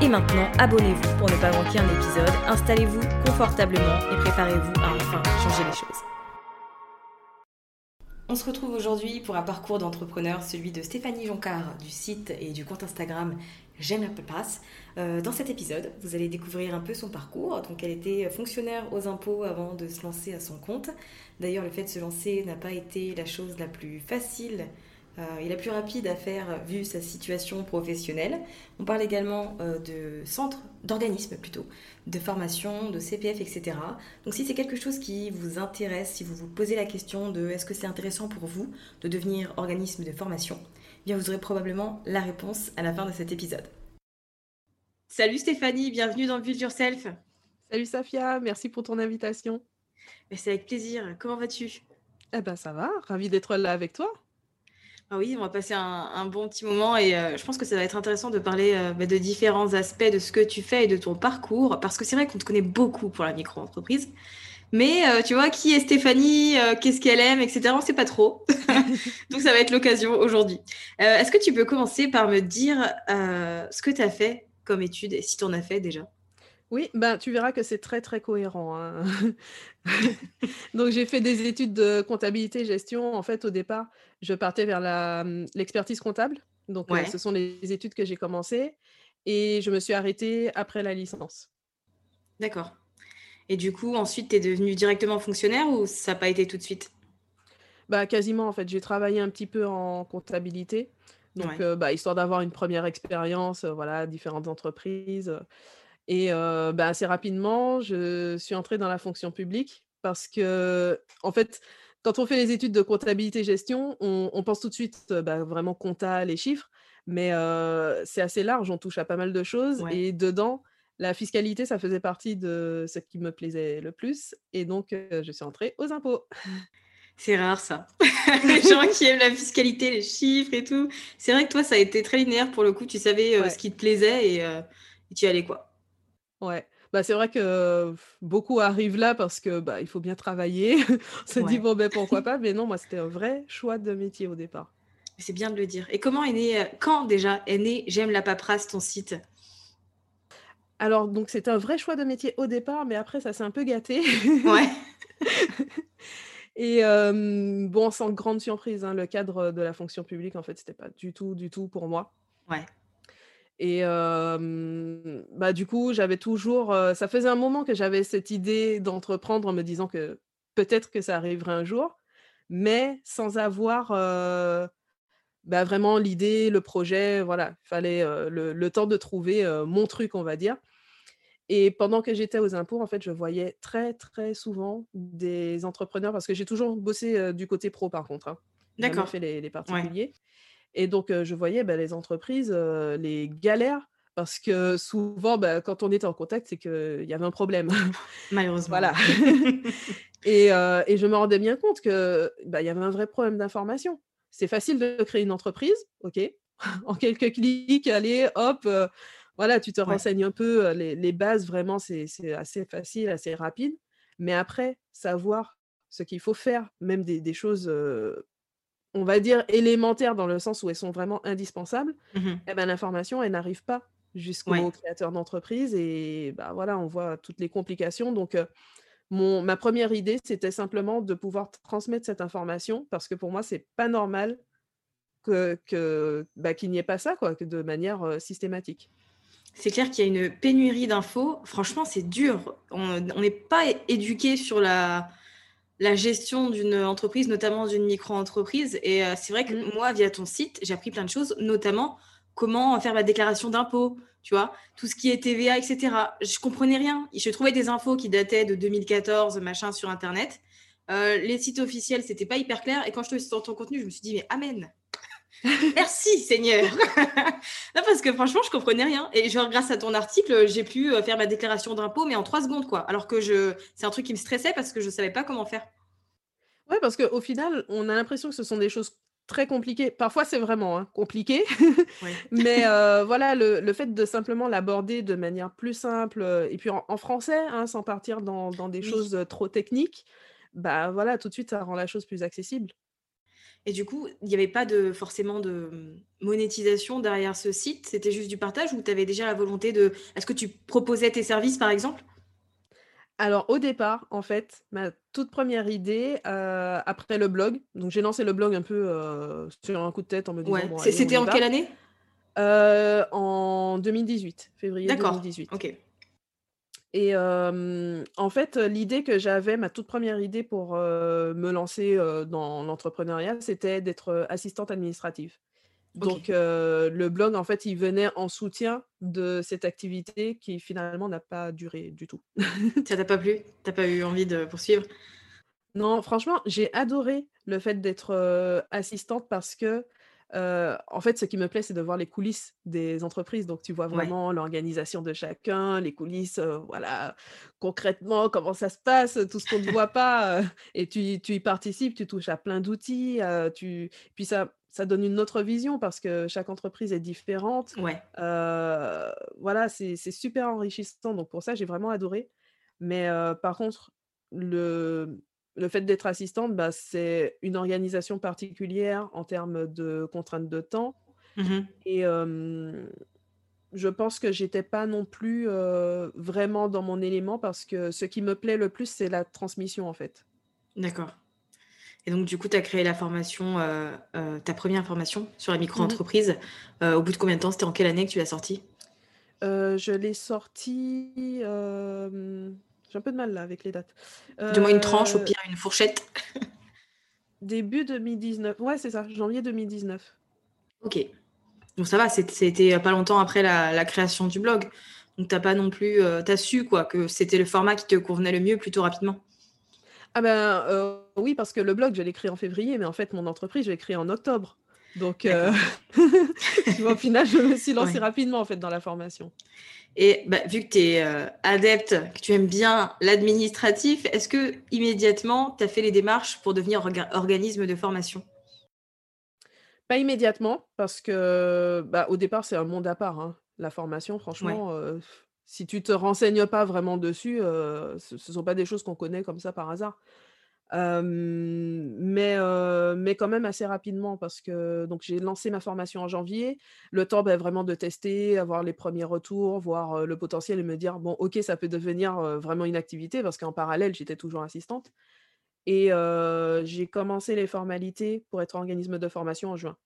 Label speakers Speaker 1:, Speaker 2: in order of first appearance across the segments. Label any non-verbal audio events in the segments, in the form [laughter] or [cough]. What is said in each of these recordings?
Speaker 1: Et maintenant, abonnez-vous pour ne pas manquer un épisode, installez-vous confortablement et préparez-vous à enfin changer les choses. On se retrouve aujourd'hui pour un parcours d'entrepreneur, celui de Stéphanie Joncard du site et du compte Instagram J'aime la paperasse. Euh, dans cet épisode, vous allez découvrir un peu son parcours. Donc, elle était fonctionnaire aux impôts avant de se lancer à son compte. D'ailleurs, le fait de se lancer n'a pas été la chose la plus facile euh, et la plus rapide à faire vu sa situation professionnelle. On parle également euh, de centres, d'organismes plutôt, de formation, de CPF, etc. Donc si c'est quelque chose qui vous intéresse, si vous vous posez la question de est-ce que c'est intéressant pour vous de devenir organisme de formation, eh bien vous aurez probablement la réponse à la fin de cet épisode. Salut Stéphanie, bienvenue dans Build Yourself.
Speaker 2: Salut Safia, merci pour ton invitation.
Speaker 1: C'est avec plaisir. Comment vas-tu?
Speaker 2: Eh ben ça va, ravi d'être là avec toi.
Speaker 1: Ah oui, on va passer un, bon petit moment et euh, je pense que ça va être intéressant de parler euh, bah, de différents aspects de ce que tu fais et de ton parcours parce que c'est vrai qu'on te connaît beaucoup pour la micro-entreprise. Mais euh, tu vois, qui est Stéphanie Qu'est-ce qu'elle aime Etc. On ne sait pas trop. [laughs] Donc ça va être l'occasion aujourd'hui. Est-ce que tu peux commencer par me dire ce que tu as fait comme étude et si tu en as fait déjà?
Speaker 2: Oui, ben, tu verras que c'est très très cohérent. hein. [laughs] Donc j'ai fait des études de comptabilité gestion. En fait, au départ, je partais vers la, hum, l'expertise comptable. Donc euh,
Speaker 1: Ouais,
Speaker 2: ce sont les études que j'ai commencées et je me suis arrêtée après la licence.
Speaker 1: d'accord. Et du coup, ensuite, tu es devenu directement fonctionnaire ou ça n'a pas été tout de suite?
Speaker 2: Bah quasiment en fait, j'ai travaillé un petit peu en comptabilité. Donc
Speaker 1: Ouais.
Speaker 2: euh, bah, histoire d'avoir une première expérience, euh, voilà, différentes entreprises. Et euh, bah, assez rapidement, je suis entrée dans la fonction publique parce que, en fait, quand on fait les études de comptabilité gestion, on, on pense tout de suite bah, vraiment compta, les chiffres, mais euh, c'est assez large, on touche à pas mal de choses.
Speaker 1: Ouais.
Speaker 2: Et dedans, la fiscalité, ça faisait partie de ce qui me plaisait le plus. Et donc, euh, je suis entrée aux impôts.
Speaker 1: C'est rare ça. [laughs] [laughs] Les gens qui aiment la fiscalité, les chiffres et tout. C'est vrai que toi, ça a été très linéaire pour le coup. Tu savais
Speaker 2: Ouais.
Speaker 1: ce qui te plaisait et, et tu y allais quoi.
Speaker 2: Ouais, bah, c'est vrai que beaucoup arrivent là parce que bah, il faut bien travailler. [laughs] On se dit
Speaker 1: Ouais.
Speaker 2: bon ben pourquoi [laughs] pas, mais non, moi c'était un vrai choix de métier au départ.
Speaker 1: C'est bien de le dire. Et comment est né, euh, quand déjà est né J'aime la paperasse, ton site?
Speaker 2: Alors donc c'était un vrai choix de métier au départ, mais après ça s'est un peu gâté.
Speaker 1: Ouais. [laughs]
Speaker 2: Et euh, bon, sans grande surprise, hein, le cadre de la fonction publique en fait c'était pas du tout, du tout pour moi.
Speaker 1: Ouais.
Speaker 2: Et euh, bah du coup j'avais toujours, euh, ça faisait un moment que j'avais cette idée d'entreprendre en me disant que peut-être que ça arriverait un jour, mais sans avoir euh, bah, vraiment l'idée, le projet, voilà. Il fallait, le le temps de trouver, mon truc, on va dire. Et pendant que j'étais aux impôts, en fait, je voyais très, très souvent des entrepreneurs parce que j'ai toujours bossé, du côté pro par contre, hein.
Speaker 1: D'accord.
Speaker 2: fait les les particuliers et donc je voyais, bah, les entreprises, les galères parce que souvent, bah, quand on était en contact, c'est qu'il y avait un problème. [laughs]
Speaker 1: Malheureusement.
Speaker 2: Voilà [laughs] et et je me rendais bien compte que, bah, y avait un vrai problème d'information. C'est facile de créer une entreprise, OK. [laughs] En quelques clics, allez, hop, voilà, tu te renseignes un peu, les les bases vraiment, c'est assez facile, assez rapide. Mais après, savoir ce qu'il faut faire, même des des choses, on va dire élémentaires dans le sens où elles sont vraiment indispensables,
Speaker 1: Mmh
Speaker 2: et ben, l'information, elle n'arrive pas jusqu'aux
Speaker 1: Ouais.
Speaker 2: créateurs d'entreprise et bah, voilà, on voit toutes les complications donc mon ma première idée, c'était simplement de pouvoir transmettre cette information parce que pour moi, c'est pas normal que que, bah, qu'il n'y ait pas ça quoi, que de manière, heu, systématique.
Speaker 1: C'est clair qu'il y a une pénurie d'infos. Franchement, c'est dur. On n'est pas é éduqués sur la la gestion d'une entreprise, notamment d'une micro-entreprise et heu, c'est vrai que
Speaker 2: Mmh.
Speaker 1: moi, via ton site, j'ai appris plein de choses, notamment comment faire ma déclaration d'impôt, tu vois? Tout ce qui est TVA et cetera. Je comprenais rien. Je trouvais des infos qui dataient de 2014, machin, sur internet. Heu, les sites officiels, c'était pas hyper clair et quand je tombais sur ton contenu, je me suis dit: «Mais amen! Merci Seigneur!» [laughs] non, parce que franchement, je comprenais rien et genre grâce à ton article, j'ai pu, heu, faire ma déclaration d'impôt, mais en 3 secondes, quoi. Alors que je c'est un truc qui me stressait parce que je savais pas comment faire.
Speaker 2: Ouais, parce qu'au final, on a l'impression que ce sont des choses très compliquées. Parfois, c'est vraiment, hein, compliqué, [laughs]
Speaker 1: Ouais.
Speaker 2: mais heu, [laughs] voilà, le le fait de simplement l'aborder de manière plus simple, heu et puis en en français, hein, sans partir dans dans des
Speaker 1: Oui.
Speaker 2: choses, trop techniques, bah, voilà, tout de suite, ça rend la chose plus accessible.
Speaker 1: Et du coup, il y avait pas de forcément de, mmh, monétisation derrière ce site? C'était juste du partage ou tu avais déjà la volonté de est-ce que tu proposais tes services, par exemple?
Speaker 2: Alors au départ, en fait, ma toute première idée, heu, après le blog, donc j'ai lancé le blog un peu, heu, sur un coup de tête en me disant:
Speaker 1: Ouais.
Speaker 2: «Bon
Speaker 1: C'est
Speaker 2: allez, on
Speaker 1: c'était en
Speaker 2: va».
Speaker 1: quelle année?
Speaker 2: Heu, en 2018, février
Speaker 1: D'accord,
Speaker 2: 2018
Speaker 1: OK.
Speaker 2: Et en fait, l'idée que j'avais, ma toute première idée pour, me lancer, dans l'entrepreneuriat, c'était d'être, assistante administrative. Donc le blog, en fait, il venait en soutien de cette activité qui finalement n'a pas duré du tout. [laughs]
Speaker 1: Ça t'a pas plu? Tu as pas eu envie de poursuivre?
Speaker 2: Non, franchement, j'ai adoré le fait d'être, assistante parce que, en fait, ce qui me plaît, c'est de voir les coulisses des entreprises. Donc tu vois
Speaker 1: Ouais.
Speaker 2: vraiment l'organisation de chacun, les coulisses, voilà, concrètement, comment ça se passe, tout ce qu'on ne voit pas, et tu y tu y participes, tu touches à plein d'outils, tu puis ça ça donne une autre vision parce que chaque entreprise est différente.
Speaker 1: Ouais.
Speaker 2: Voilà, c'est super enrichissant. Donc pour ça, j'ai vraiment adoré. Mais par contre, le le fait d'être assistante, bah, c'est une organisation particulière en termes de contraintes de temps
Speaker 1: Mmh mh.
Speaker 2: et je pense que j'étais pas non plus, vraiment dans mon élément parce que ce qui me plaît le plus, c'est la transmission, en fait.
Speaker 1: D'accord et donc du coup, tu as créé la formation, ta 1re formation sur la
Speaker 2: Mmh mh.
Speaker 1: micro-entreprise, au bout de combien de temps? C'était en quelle année que tu l'as sortie?
Speaker 2: Je l'ai sortie, j'ai un peu de mal là avec les dates.
Speaker 1: Donne-moi une tranche, au
Speaker 2: Heu
Speaker 1: pire une fourchette. [laughs]
Speaker 2: début 2019, ouais, c'est ça, janvier 2019.
Speaker 1: OK. Donc ça va, c'ét c'était pas longtemps après la la création du blog. Donc tu as pas non plus, heu, tu as su quoi, que c'était le format qui te convenait le mieux plutôt rapidement?
Speaker 2: Ah ben, heu, oui, parce que le blog, je l'ai créé en février, mais en fait, mon entreprise, je l'ai créée en octobre. Donc [laughs] tu vois, au final, je me suis lancée
Speaker 1: Ouais.
Speaker 2: rapidement, en fait, dans la formation.
Speaker 1: Et bah, vu que tu es, heu, adepte, que tu aimes bien l'administratif, est-ce qu'immédiatement, tu as fait les démarches pour devenir orga organisme de formation?
Speaker 2: Pas immédiatement parce que, bah, au départ, c'est un monde à part, hein. La formation,
Speaker 1: Ouais.
Speaker 2: franchement, heu, si tu te renseignes pas vraiment dessus, ce ce sont pas des choses qu'on connaît comme ça par hasard. Mais mais quand même assez rapidement parce que donc j'ai lancé ma formation en janvier. Le temps, bah, vraiment de tester, avoir les premiers retours, voir, le potentiel et me dire: «Bon, OK, ça peut devenir, vraiment une activité» parce qu'en parallèle, j'étais toujours assistante et j'ai commencé les formalités pour être organisme de formation en juin.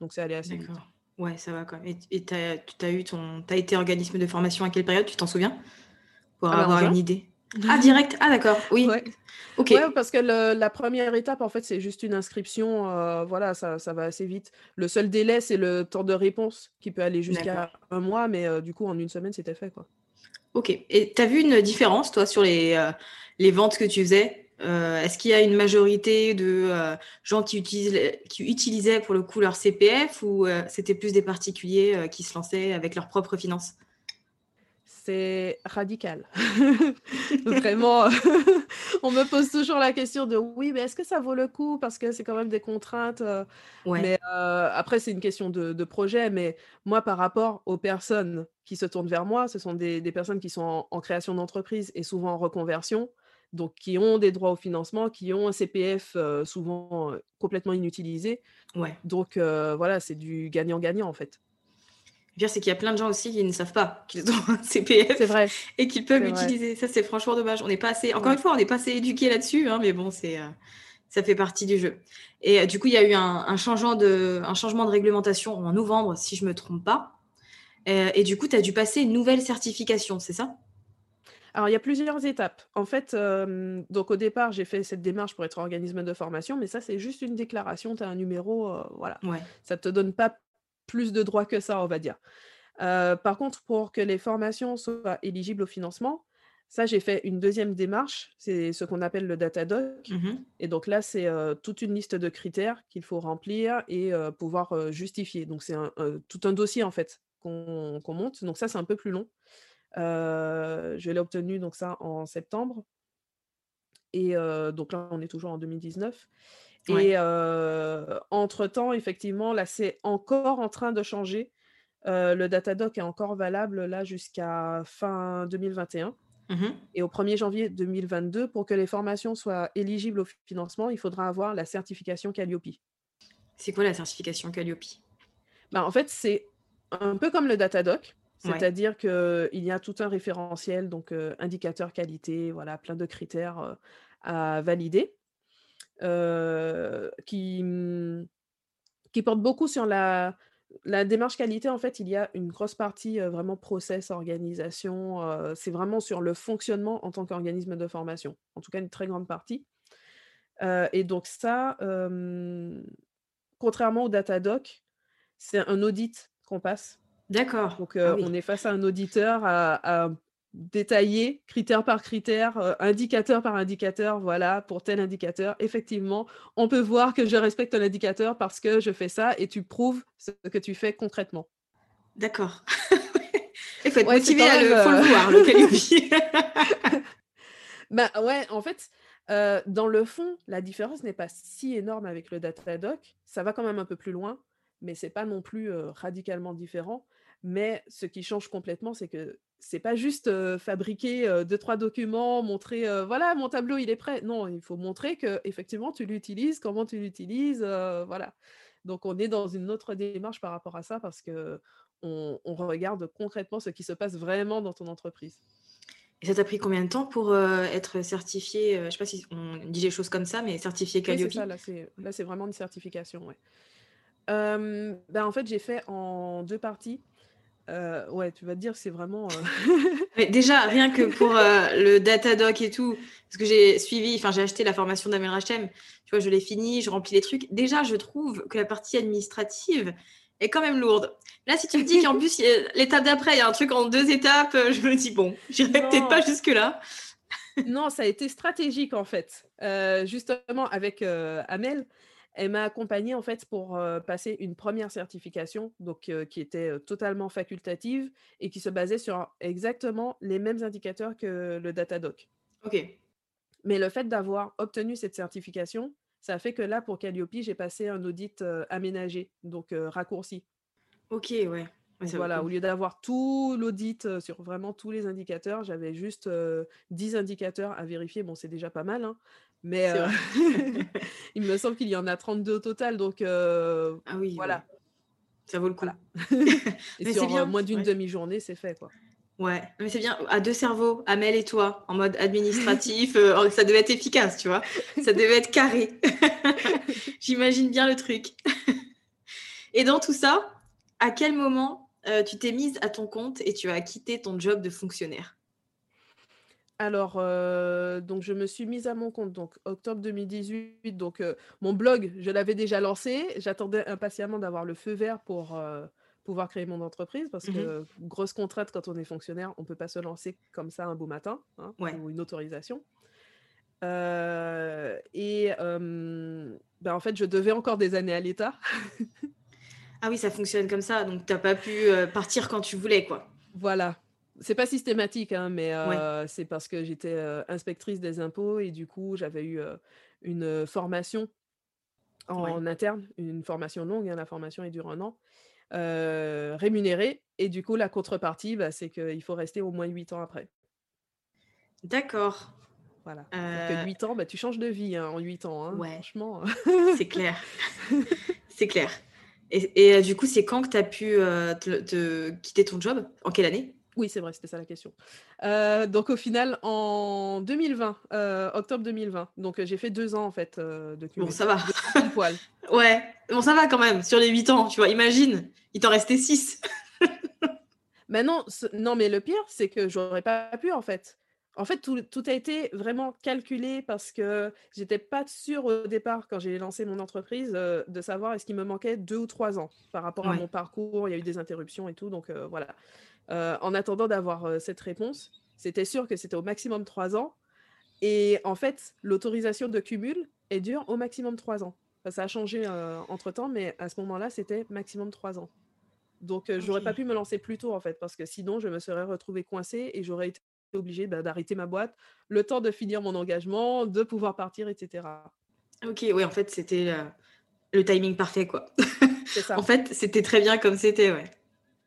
Speaker 2: Donc c'est allé assez vite.
Speaker 1: Ouais, ça va quand même et tu as tu as eu ton as été organisme de formation à quelle période, tu t'en souviens? Pour
Speaker 2: Ah bah,
Speaker 1: avoir une idée? Ah, direct? Ah, d'accord, oui.
Speaker 2: Ok. Ouais, parce que la première étape, en fait, c'est juste une inscription. Euh, voilà, ça, ça, va assez vite. Le seul délai, c'est le temps de réponse qui peut aller jusqu'à un mois, mais euh, du coup, en une semaine, c'était fait. Quoi.
Speaker 1: Ok. Et tu as vu une différence, toi, sur les, euh, les ventes que tu faisais? Est-ce qu'il y a une majorité de gens qui, utilisent, qui utilisaient pour le coup leur CPF ou c'était plus des particuliers qui se lançaient avec leurs propres finances?
Speaker 2: C'est radical. [laughs] Vraiment, [laughs] on me pose toujours la question de oui, mais est-ce que ça vaut le coup? Parce que c'est quand même des contraintes. Euh, mais euh, après, c'est une question de, projet. Mais moi, par rapport aux personnes qui se tournent vers moi, ce sont des, personnes qui sont en, création d'entreprise et souvent en reconversion. Donc, qui ont des droits au financement, qui ont un CPF euh, souvent complètement inutilisé.
Speaker 1: Ouais.
Speaker 2: Donc, voilà, c'est du gagnant-gagnant en fait
Speaker 1: pire, c'est qu'il y a plein de gens aussi qui ne savent pas qu'ils ont un CPF
Speaker 2: c'est vrai.
Speaker 1: et qu'ils peuvent l'utiliser. Ça, c'est franchement dommage. On n'est pas assez, encore une fois, on n'est pas assez éduqué là-dessus, hein, mais bon, c'est, euh, ça fait partie du jeu. Et euh, du coup, il y a eu un, changement de, un changement de réglementation en novembre, si je ne me trompe pas. Euh, et du coup, tu as dû passer une nouvelle certification, c'est ça?
Speaker 2: Alors, il y a plusieurs étapes. En fait, donc au départ, j'ai fait cette démarche pour être organisme de formation, mais ça, c'est juste une déclaration. Tu as un numéro, voilà.
Speaker 1: Ouais.
Speaker 2: Ça ne te donne pas plus de droits que ça, on va dire. Euh, par contre, pour que les formations soient éligibles au financement, ça, j'ai fait une deuxième démarche, c'est ce qu'on appelle le Datadoc.
Speaker 1: Mmh
Speaker 2: et donc là, c'est euh, toute une liste de critères qu'il faut remplir et euh, pouvoir justifier. Donc c'est tout un dossier, en fait, qu'on monte. Donc ça, c'est un peu plus long. je l'ai obtenu, donc ça, en septembre. Et donc là, on est toujours en 2019. Et entre-temps, effectivement, là, c'est encore en train de changer. le Datadoc est encore valable là jusqu'à fin 2021.
Speaker 1: Mmh
Speaker 2: Et au 1er janvier 2022, pour que les formations soient éligibles au financement, il faudra avoir la certification Calliope.
Speaker 1: C'est quoi la certification Calliope?
Speaker 2: Bah, En fait, c'est un peu comme le Datadoc. C'est-à-dire qu'il y a tout un référentiel, donc indicateur qualité, voilà, plein de critères à valider. Euh, qui, mmh, qui porte beaucoup sur la, la démarche qualité. En fait, il y a une grosse partie vraiment process, organisation. c'est vraiment sur le fonctionnement en tant qu'organisme de formation. En tout cas, une très grande partie. et donc ça, contrairement au Datadoc, c'est un audit qu'on passe.
Speaker 1: D'accord.
Speaker 2: Donc, ah on est face à un auditeur, à, à détaillé, critère par critère, euh, indicateur par indicateur, voilà, pour tel indicateur, effectivement, on peut voir que je respecte l'indicateur parce que je fais ça et tu prouves ce que tu fais concrètement.
Speaker 1: D'accord. Il faut être motivé à le, faut le voir, le [laughs]
Speaker 2: bah ouais, en fait, euh, dans le fond, la différence n'est pas si énorme avec le Datadoc. Ça va quand même un peu plus loin, mais c'est pas non plus euh, radicalement différent. Mais ce qui change complètement, c'est que c'est pas juste fabriquer deux trois documents, montrer voilà mon tableau il est prêt. Non, il faut montrer que effectivement tu l'utilises, comment tu l'utilises, voilà. Donc on est dans une autre démarche par rapport à ça parce que on, regarde concrètement ce qui se passe vraiment dans ton entreprise.
Speaker 1: Et ça t'a pris combien de temps pour être certifié Je sais pas si on dit des choses comme ça, mais certifié Calliope?
Speaker 2: ça, là c'est vraiment une certification. Ouais. ben, en fait j'ai fait en deux parties. Euh, ouais, tu vas te dire, c'est vraiment. Euh, [laughs]
Speaker 1: Mais déjà, rien que pour euh, le Datadoc et tout, parce que j'ai suivi, enfin, j'ai acheté la formation d'Amel Rachem, tu vois, je l'ai fini, je remplis les trucs. Déjà, je trouve que la partie administrative est quand même lourde. Là, si tu me dis qu'en plus, l'étape d'après, il y a un truc en deux étapes, je me dis, bon, [laughs] j'irai peut-être pas jusque-là.
Speaker 2: non, ça a été stratégique en fait. justement, avec Amel, elle m'a accompagnée en fait pour passer une première certification, donc qui était totalement facultative et qui se basait sur exactement les mêmes indicateurs que le Datadoc.
Speaker 1: Ok.
Speaker 2: Mais le fait d'avoir obtenu cette certification, ça a fait que là, pour Calliope, j'ai passé un audit aménagé, donc raccourci.
Speaker 1: Ok, ouais.
Speaker 2: voilà, au lieu d'avoir tout l'audit sur vraiment tous les indicateurs, j'avais juste 10 indicateurs à vérifier. Bon, c'est déjà pas mal, hein, mais euh, [laughs] [laughs] il me semble qu'il y en a 32 au total. Donc euh,
Speaker 1: ah oui,
Speaker 2: voilà.
Speaker 1: Ça vaut le coup. [laughs]
Speaker 2: et sur bien. Euh, moins d'une demi-journée, c'est fait. quoi.
Speaker 1: Ouais, mais c'est bien. À deux cerveaux, Amel et toi, en mode administratif, ça devait être efficace, tu vois. Ça devait être carré. J'imagine bien le truc. et dans tout ça, à quel moment tu t'es mise à ton compte et tu as quitté ton job de fonctionnaire?
Speaker 2: Alors, heu, donc je me suis mise à mon compte, donc octobre 2018, donc heu, mon blog, je l'avais déjà lancé. J'attendais impatiemment d'avoir le feu vert pour, heu, pouvoir créer mon entreprise parce
Speaker 1: Mmh
Speaker 2: que grosse contrainte quand on est fonctionnaire, on peut pas se lancer comme ça un beau matin, hein,
Speaker 1: Ouais.
Speaker 2: faut une autorisation. Et bah, en fait, je devais encore des années à l'État.
Speaker 1: Ah oui, ça fonctionne comme ça, donc tu pas pu, partir quand tu voulais, quoi?
Speaker 2: Voilà. C'est pas systématique, hein, mais
Speaker 1: Ouais,
Speaker 2: c'est parce que j'étais, inspectrice des impôts et du coup, j'avais eu, une, formation
Speaker 1: ouais.
Speaker 2: en interne, une formation longue, hein, la formation est dure un an, rémunérée et du coup, la contrepartie, bah, c'est qu'il faut rester au moins 8 ans après.
Speaker 1: D'accord.
Speaker 2: Voilà. Que
Speaker 1: Heu,
Speaker 2: 8 ans, bah, tu changes de vie, hein, en 8 ans,
Speaker 1: ouais,
Speaker 2: franchement.
Speaker 1: c'est clair, c'est clair et du coup, c'est quand que tu as pu, te quitter ton job? En quelle année?
Speaker 2: Oui, c'est vrai, c'était ça la question. Heu, donc au final, en 2020, heu, octobre 2020, donc heu, j'ai fait 2 ans en fait, de
Speaker 1: Bon,
Speaker 2: cumul.
Speaker 1: ça va.
Speaker 2: 2 ans pile poil. [laughs]
Speaker 1: Ouais, bon, ça va quand même, sur les 8 ans, tu vois? Imagine, il t'en restait 6. [laughs]
Speaker 2: Bah non, ce non, mais le pire, c'est que j'aurais pas pu, en fait. En fait, tout tout a été vraiment calculé parce que j'étais pas sûre au départ, quand j'ai lancé mon entreprise, de savoir est-ce qu'il me manquait 2 ou 3 ans par rapport à mon parcours. Il y a eu des interruptions et tout, donc voilà. Heu, en attendant d'avoir, heu, cette réponse, c'était sûr que c'était au maximum 3 ans et en fait, l'autorisation de cumul, elle dure au maximum 3 ans. Enfin, ça a changé, heu, entre-temps, mais à ce moment-là, c'était maximum 3 ans. Donc, heu, j'aurais pas pu me lancer plus tôt, en fait, parce que sinon je me serais retrouvée coincée et j'aurais été obligée, bah, d'arrêter ma boîte, le temps de finir mon engagement, de pouvoir partir et cetera.
Speaker 1: OK, ouais, en fait, c'était, le timing parfait, quoi.
Speaker 2: C'est [laughs]
Speaker 1: En
Speaker 2: ça,
Speaker 1: fait, c'était très bien comme c'était, ouais.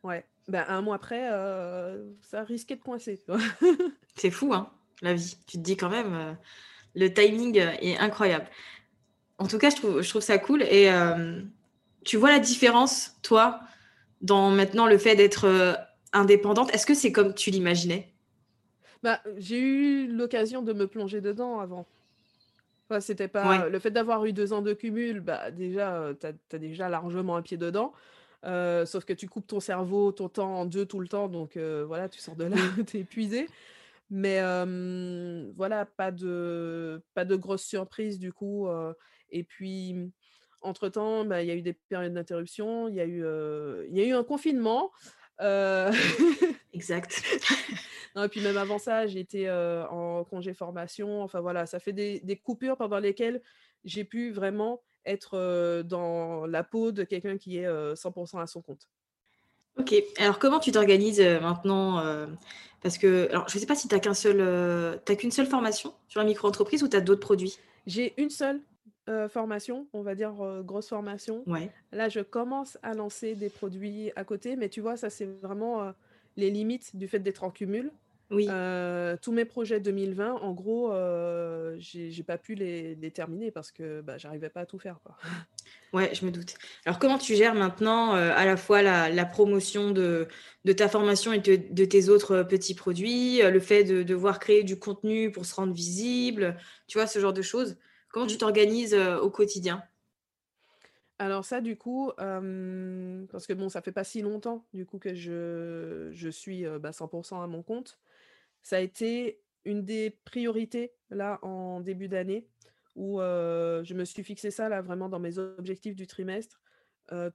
Speaker 2: ouais. Bah, 1 mois après, heu, ça risquait de coincer? [laughs]
Speaker 1: C'est fou, hein, la vie. Tu te dis quand même, heu, le timing, est incroyable. En tout cas, je trouve je trouve ça cool et hem, tu vois la différence, toi, dans maintenant le fait d'être, indépendante? Est-ce que c'est comme tu l'imaginais?
Speaker 2: Bah, j'ai eu l'occasion de me plonger dedans avant. Enfin, c'était pas
Speaker 1: Ouais.
Speaker 2: le fait d'avoir eu 2 ans de cumul, bah, déjà, tu as déjà largement un pied dedans, heu, sauf que tu coupes ton cerveau, ton temps en 2 tout le temps donc heu, voilà, tu sors de là,
Speaker 1: Oui. [laughs]
Speaker 2: tu es épuisé. Mais voilà, pas de pas de grosses surprises du coup, heu et puis, entre-temps, bah, il y a eu des périodes d'interruption, il y a eu, y a eu un confinement, [laughs]
Speaker 1: Exact. [laughs]
Speaker 2: non et puis même avant ça, heu, en congé formation, enfin voilà, ça fait des des coupures pendant lesquelles j'ai pu vraiment être, dans la peau de quelqu'un qui est, heu, 100 à son compte.
Speaker 1: OK. Alors comment tu t'organises, maintenant? Parce que alors je sais pas si tu as qu'un seul, as qu'une seule formation sur la micro-entreprise ou tu as d'autres produits?
Speaker 2: J'ai une seule, formation, on va dire, grosse formation.
Speaker 1: Ouais.
Speaker 2: Là, je commence à lancer des produits à côté, mais tu vois, ça, c'est vraiment, les limites du fait d'être en cumul.
Speaker 1: Oui.
Speaker 2: Tous mes projets 2020, en gros, heu, j'ai pas pu les les terminer parce que, bah, j'arrivais pas à tout faire, quoi.
Speaker 1: Ouais, je me doute. Alors comment tu gères maintenant, à la fois la la promotion de de ta formation et de de tes autres, petits produits, le fait de devoir créer du contenu pour se rendre visible, tu vois, ce genre de choses? Comment tu
Speaker 2: Mmh.
Speaker 1: t'organises, au quotidien?
Speaker 2: Alors ça, du coup, parce que bon, ça fait pas si longtemps, du coup, que je je suis, heu, bah, 100 à mon compte. Ça a été une des priorités, là, en début d'année où, je me suis fixé ça, là, vraiment dans mes objectifs du trimestre.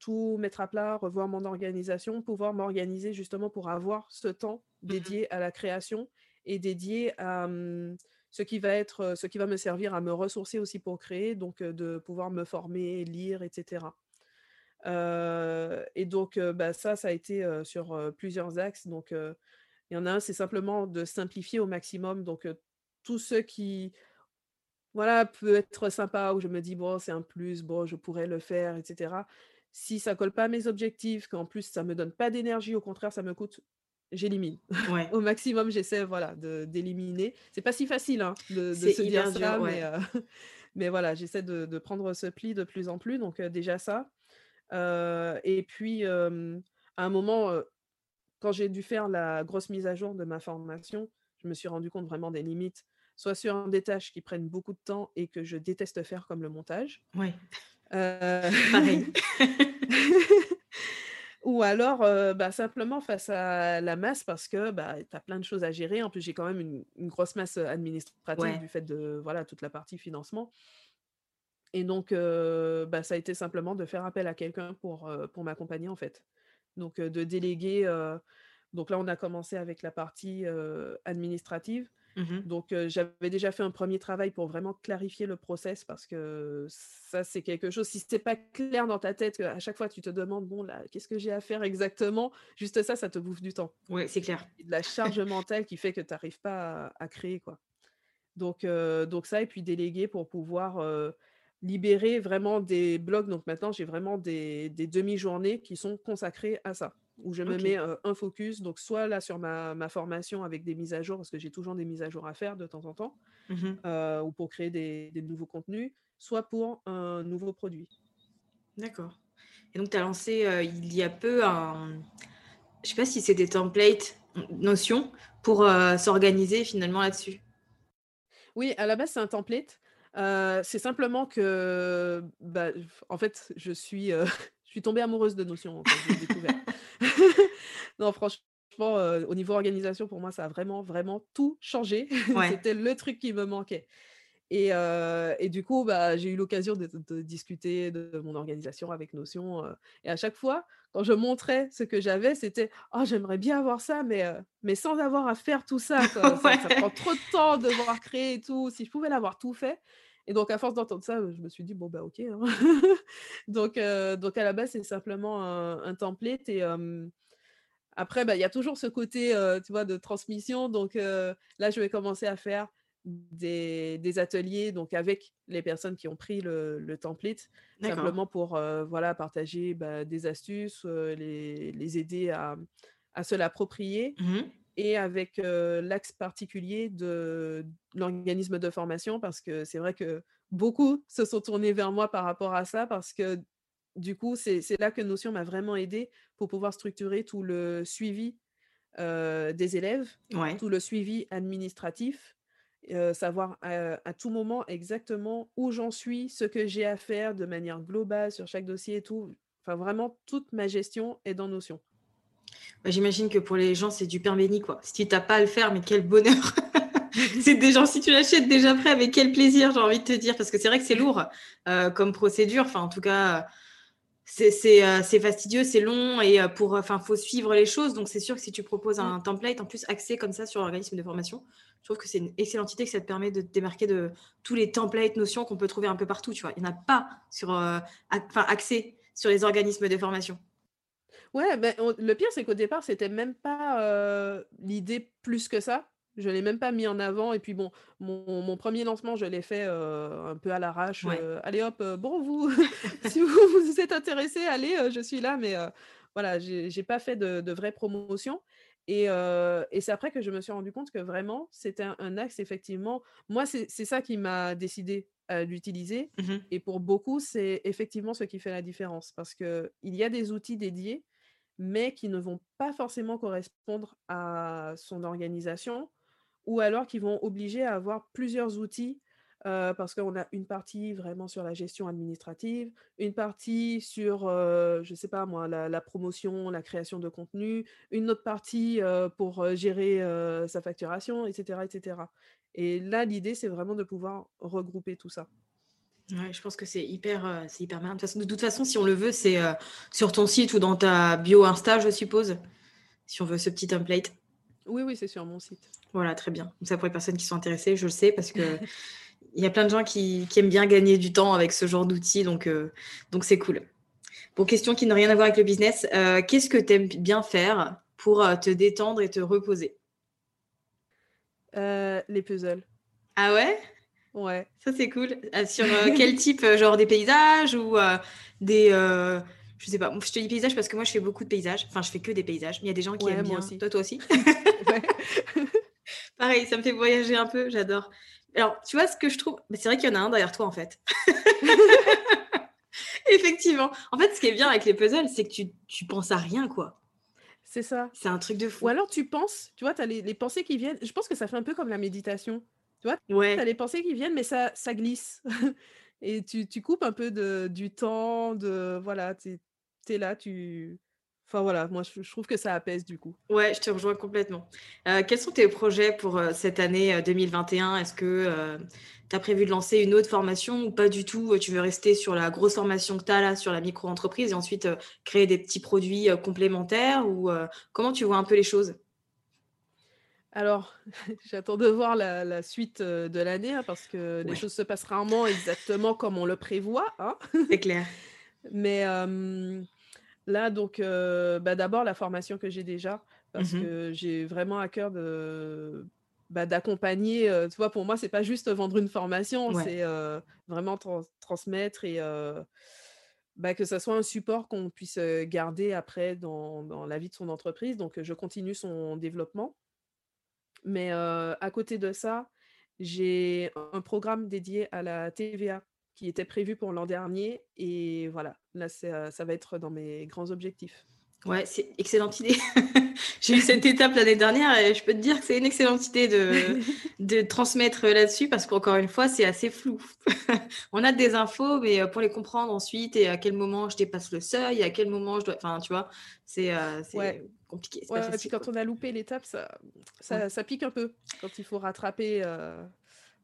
Speaker 2: Tout mettre à plat, revoir mon organisation, pouvoir m'organiser justement pour avoir ce temps
Speaker 1: Mmh
Speaker 2: dédié à la création et dédié à, mmh, ce qui va être, ce qui va me servir à me ressourcer aussi pour créer, donc de pouvoir me former, lire et cetera. Heu et donc bah, ça, ça a été, sur, plusieurs axes donc il y en a un, c'est simplement de simplifier au maximum donc tout ce qui, voilà, peut être sympa où je me dis: «Bon, c'est un plus, bon, je pourrais le faire» et cetera. Si ça colle pas à mes objectifs, qu'en plus ça me donne pas d'énergie, au contraire ça me coûte, j'élimine. [laughs]
Speaker 1: Ouais,
Speaker 2: Au maximum, j'essaie, voilà, d'éliminer. C'est pas si facile, hein, de se dire
Speaker 1: dur,
Speaker 2: ça, [laughs] mais voilà, j'essaie de de prendre ce pli de plus en plus donc déjà ça. Et puis, à un moment, quand j'ai dû faire la grosse mise à jour de ma formation, je me suis rendu compte vraiment des limites, soit sur des tâches qui prennent beaucoup de temps et que je déteste faire comme le montage.
Speaker 1: Ouais,
Speaker 2: Heu [laughs]
Speaker 1: pareil. [laughs]
Speaker 2: Ou alors, bah, simplement face à la masse parce que, bah, tu as plein de choses à gérer. En plus, j'ai quand même une une grosse masse, administrative du fait de, voilà, toute la partie financement et donc bah, ça a été simplement de faire appel à quelqu'un pour, pour m'accompagner, en fait. Donc de déléguer, donc là, on a commencé avec la partie, administrative.
Speaker 1: Mmh
Speaker 2: Donc j'avais déjà fait un premier travail pour vraiment clarifier le process parce que ça, c'est quelque chose si c'est pas clair dans ta tête, à chaque fois tu te demandes: «Bon là, qu'est-ce que j'ai à faire exactement?» juste ça, ça te bouffe du temps
Speaker 1: Ouais, c'est clair.
Speaker 2: de la charge mentale qui fait que tu arrives pas à à créer, quoi. Donc donc ça et puis déléguer pour pouvoir, libérer vraiment des blocs. Donc maintenant, j'ai vraiment des des demi-journées qui sont consacrées à ça, où je me mets, heu, un focus, donc soit là sur ma ma formation avec des mises à jour, parce que j'ai toujours des mises à jour à faire de temps en temps,
Speaker 1: Mmh
Speaker 2: heu, ou pour créer des des nouveaux contenus, soit pour un nouveau produit.
Speaker 1: D'accord et donc tu as lancé, heu, il y a peu un je sais pas si c'est des templates, Notion pour, s'organiser finalement là-dessus?
Speaker 2: Oui, à la base, c'est un template. C'est simplement que, bah, en fait, je suis, [laughs] je suis tombée amoureuse de Notion découvert. [laughs] Non, franchement, au niveau organisation, pour moi, ça a vraiment, vraiment tout changé. [laughs]
Speaker 1: Ouais.
Speaker 2: C'était le truc qui me manquait et heu et du coup, bah, j'ai eu l'occasion de de discuter de mon organisation avec Notion, heu et à chaque fois, quand je montrais ce que j'avais, c'était: «Oh, j'aimerais bien avoir ça, mais heu, mais sans avoir à faire tout ça, [laughs] quoi. Ça ça prend trop de temps de devoir créer et tout. Si je pouvais l'avoir tout fait» et donc à force d'entendre ça, je me suis dit: «Bon, bah, OK, hein». [laughs] Donc donc à la base, c'est simplement un un template et hem, après, bah, il y a toujours ce côté, tu vois, de transmission. Donc là, je vais commencer à faire des des ateliers, donc avec les personnes qui ont pris le le template, simplement pour, heu, voilà, partager, bah, des astuces, heu, les les aider à à se l'approprier
Speaker 1: Mmh
Speaker 2: et avec, heu, l'axe particulier de l'organisme de formation parce que c'est vrai que beaucoup se sont tournés vers moi par rapport à ça parce que du coup, c'est là que Notion m'a vraiment aidée pour pouvoir structurer tout le suivi, des élèves,
Speaker 1: Ouais.
Speaker 2: tout le suivi administratif, heu, savoir, heu, à tout moment exactement où j'en suis, ce que j'ai à faire de manière globale sur chaque dossier et tout. Enfin vraiment toute ma gestion est dans Notion.
Speaker 1: Bah, j'imagine que pour les gens, c'est du pain béni, quoi. Si tu as pas à le faire, mais quel bonheur! [laughs] C'est déjà si tu l'achètes déjà prêt, avec quel plaisir, j'ai envie de te dire, parce que c'est vrai que c'est lourd, heu, comme procédure. Enfin, en tout cas, c'est fastidieux, c'est long et pour, enfin, faut suivre les choses. Donc c'est sûr que si tu proposes
Speaker 2: Mmh.
Speaker 1: un template, en plus axé comme ça sur l'organisme de formation, je trouve que c'est une excellente idée, que ça te permet de te démarquer de tous les templates Notion qu'on peut trouver un peu partout, tu vois? Il y en a pas sur, enfin, axés sur les organismes de formation.
Speaker 2: Ouais, beh, on le pire, c'est qu'au départ, c'était même pas, heu, l'idée plus que ça. Je l'ai même pas mis en avant et puis bon, mon mon 1 lancement, je l'ai fait, heu, un peu à l'arrache,
Speaker 1: Ouais.
Speaker 2: «Allez hop, bon vous [laughs] si vous vous êtes intéressés, allez, je suis là», mais voilà, j'ai j'ai pas fait de de vraie promotion et c'est après que je me suis rendu compte que vraiment, c'était un un axe effectivement moi, c'est ça qui m'a décidé à l'utiliser
Speaker 1: Mmh mh.
Speaker 2: et pour beaucoup, c'est effectivement ce qui fait la différence parce qu'il y a des outils dédiés mais qui ne vont pas forcément correspondre à son organisation ou alors qui vont obliger à avoir plusieurs outils, parce qu'on a une partie vraiment sur la gestion administrative, une partie sur, je sais pas moi, la la promotion, la création de contenu, une autre partie, pour, gérer, sa facturation et cetera et là, l'idée, c'est vraiment de pouvoir regrouper tout ça.
Speaker 1: Ouais, je pense que c'est hyper, c'est hyper malin. De toute façon de toute façon, si on le veut, c'est, sur ton site ou dans ta bio Insta, je suppose? Si on veut ce petit template?
Speaker 2: Oui, oui, c'est sur mon site.
Speaker 1: Voilà, très bien. Donc ça, pour les personnes qui sont intéressées, je le sais parce qu'il [laughs] y a plein de gens qui qui aiment bien gagner du temps avec ce genre d'outils, donc heu, donc c'est cool. Bon, question qui n'a rien à voir avec le business, heu, qu'est-ce que tu aimes bien faire pour, heu, te détendre et te reposer?
Speaker 2: Les puzzles.
Speaker 1: Ah ouais?
Speaker 2: Ouais.
Speaker 1: Ça, c'est cool. Sur, quel [laughs] type, genre des paysages ou des, je sais pas. Je te dis paysages parce que moi, je fais beaucoup de paysages. Enfin, je fais que des paysages, mais il y a des gens qui
Speaker 2: Ouais,
Speaker 1: aiment bien.
Speaker 2: aussi.
Speaker 1: Toi, toi aussi? [laughs] [laughs] Pareil, ça me fait voyager un peu, j'adore. Alors, tu vois ce que je trouve? Bah, c'est vrai qu'il y en a un derrière toi, en fait. [laughs] Effectivement. En fait, ce qui est bien avec les puzzles, c'est que tu tu penses à rien, quoi.
Speaker 2: C'est ça.
Speaker 1: C'est un truc de
Speaker 2: Ou
Speaker 1: fou.
Speaker 2: alors tu penses, tu vois, tu as les les pensées qui viennent je pense que ça fait un peu comme la méditation. Tu vois? Tu as
Speaker 1: Ouais.
Speaker 2: les pensées qui viennent, mais ça ça glisse [laughs] et tu tu coupes un peu de du temps, de voilà, tu es es là, tu Enfin voilà, moi je, trouve que ça apaise du coup.
Speaker 1: Ouais, je te rejoins complètement. quels sont tes projets pour cette année 2021 Est-ce que tu as prévu de lancer une autre formation ou pas du tout? Tu veux rester sur la grosse formation que tu as là, sur la micro-entreprise et ensuite créer des petits produits complémentaires ou comment tu vois un peu les choses?
Speaker 2: Alors, [laughs] j'attends de voir la, suite de l'année hein, parce que les choses se passent rarement exactement comme on le prévoit. Hein.
Speaker 1: C'est clair. [laughs]
Speaker 2: Mais là, donc, bah, d'abord, la formation que j'ai déjà, parce mmh que j'ai vraiment à cœur de, bah, d'accompagner. tu vois, pour moi, c'est pas juste vendre une formation, c'est vraiment transmettre et bah, que ça soit un support qu'on puisse garder après dans, dans, la vie de son entreprise. Donc, je continue son développement. Mais à côté de ça, j'ai un programme dédié à la TVA qui était prévu pour l'an dernier. Et voilà, là, ça va être dans mes grands objectifs.
Speaker 1: Ouais, c'est excellente idée. [laughs] J'ai eu cette étape l'année dernière et je peux te dire que c'est une excellente idée de, [laughs] de transmettre là-dessus parce qu'encore une fois, c'est assez flou. [laughs] On a des infos, mais pour les comprendre ensuite et à quel moment je dépasse le seuil, à quel moment je dois. Enfin, tu vois, c'est compliqué.
Speaker 2: Ouais, et puis quand on a loupé l'étape, ça, ça, ça, pique un peu quand il faut rattraper. Euh,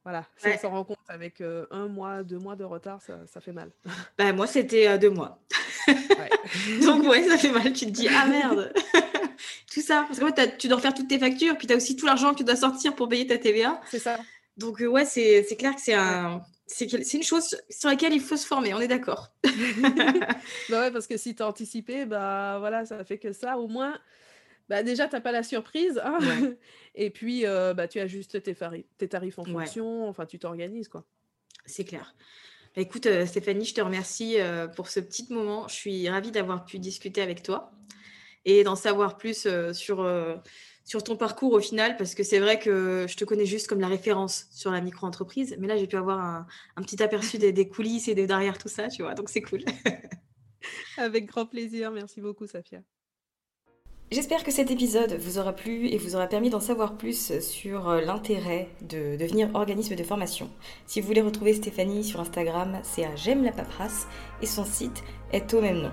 Speaker 2: voilà, si on s'en rend compte avec un mois, deux mois de retard, ça, ça fait mal. [laughs]
Speaker 1: Bah, moi, c'était deux mois. [laughs] Donc, ouais, ça fait mal. Tu te dis, ah merde [laughs] Tout ça. Parce que tu dois faire toutes tes factures, puis tu as aussi tout l'argent que tu dois sortir pour payer ta TVA.
Speaker 2: C'est ça.
Speaker 1: Donc, ouais, c'est clair que c'est un. C'est une chose sur laquelle il faut se former, on est d'accord.
Speaker 2: bah ouais, parce que si tu as anticipé, bah voilà, ça fait que ça. Au moins, bah déjà, tu n'as pas la surprise. Hein [laughs] et puis, euh, bah, tu ajustes tes, tes tarifs en fonction. Enfin, tu t'organises, quoi.
Speaker 1: C'est clair. Bah, écoute, euh, Stéphanie, je te remercie euh, pour ce petit moment. Je suis ravie d'avoir pu discuter avec toi et d'en savoir plus sur, sur ton parcours au final, parce que c'est vrai que je te connais juste comme la référence sur la micro-entreprise. Mais là, j'ai pu avoir un, un petit aperçu des, des, coulisses et des derrière tout ça, tu vois. Donc, c'est cool. [laughs]
Speaker 2: avec grand plaisir. Merci beaucoup, Safia.
Speaker 1: J'espère que cet épisode vous aura plu et vous aura permis d'en savoir plus sur euh, l'intérêt de devenir organisme de formation. Si vous voulez retrouver Stéphanie sur Instagram, c'est à J'aime la paperasse et son site est au même nom.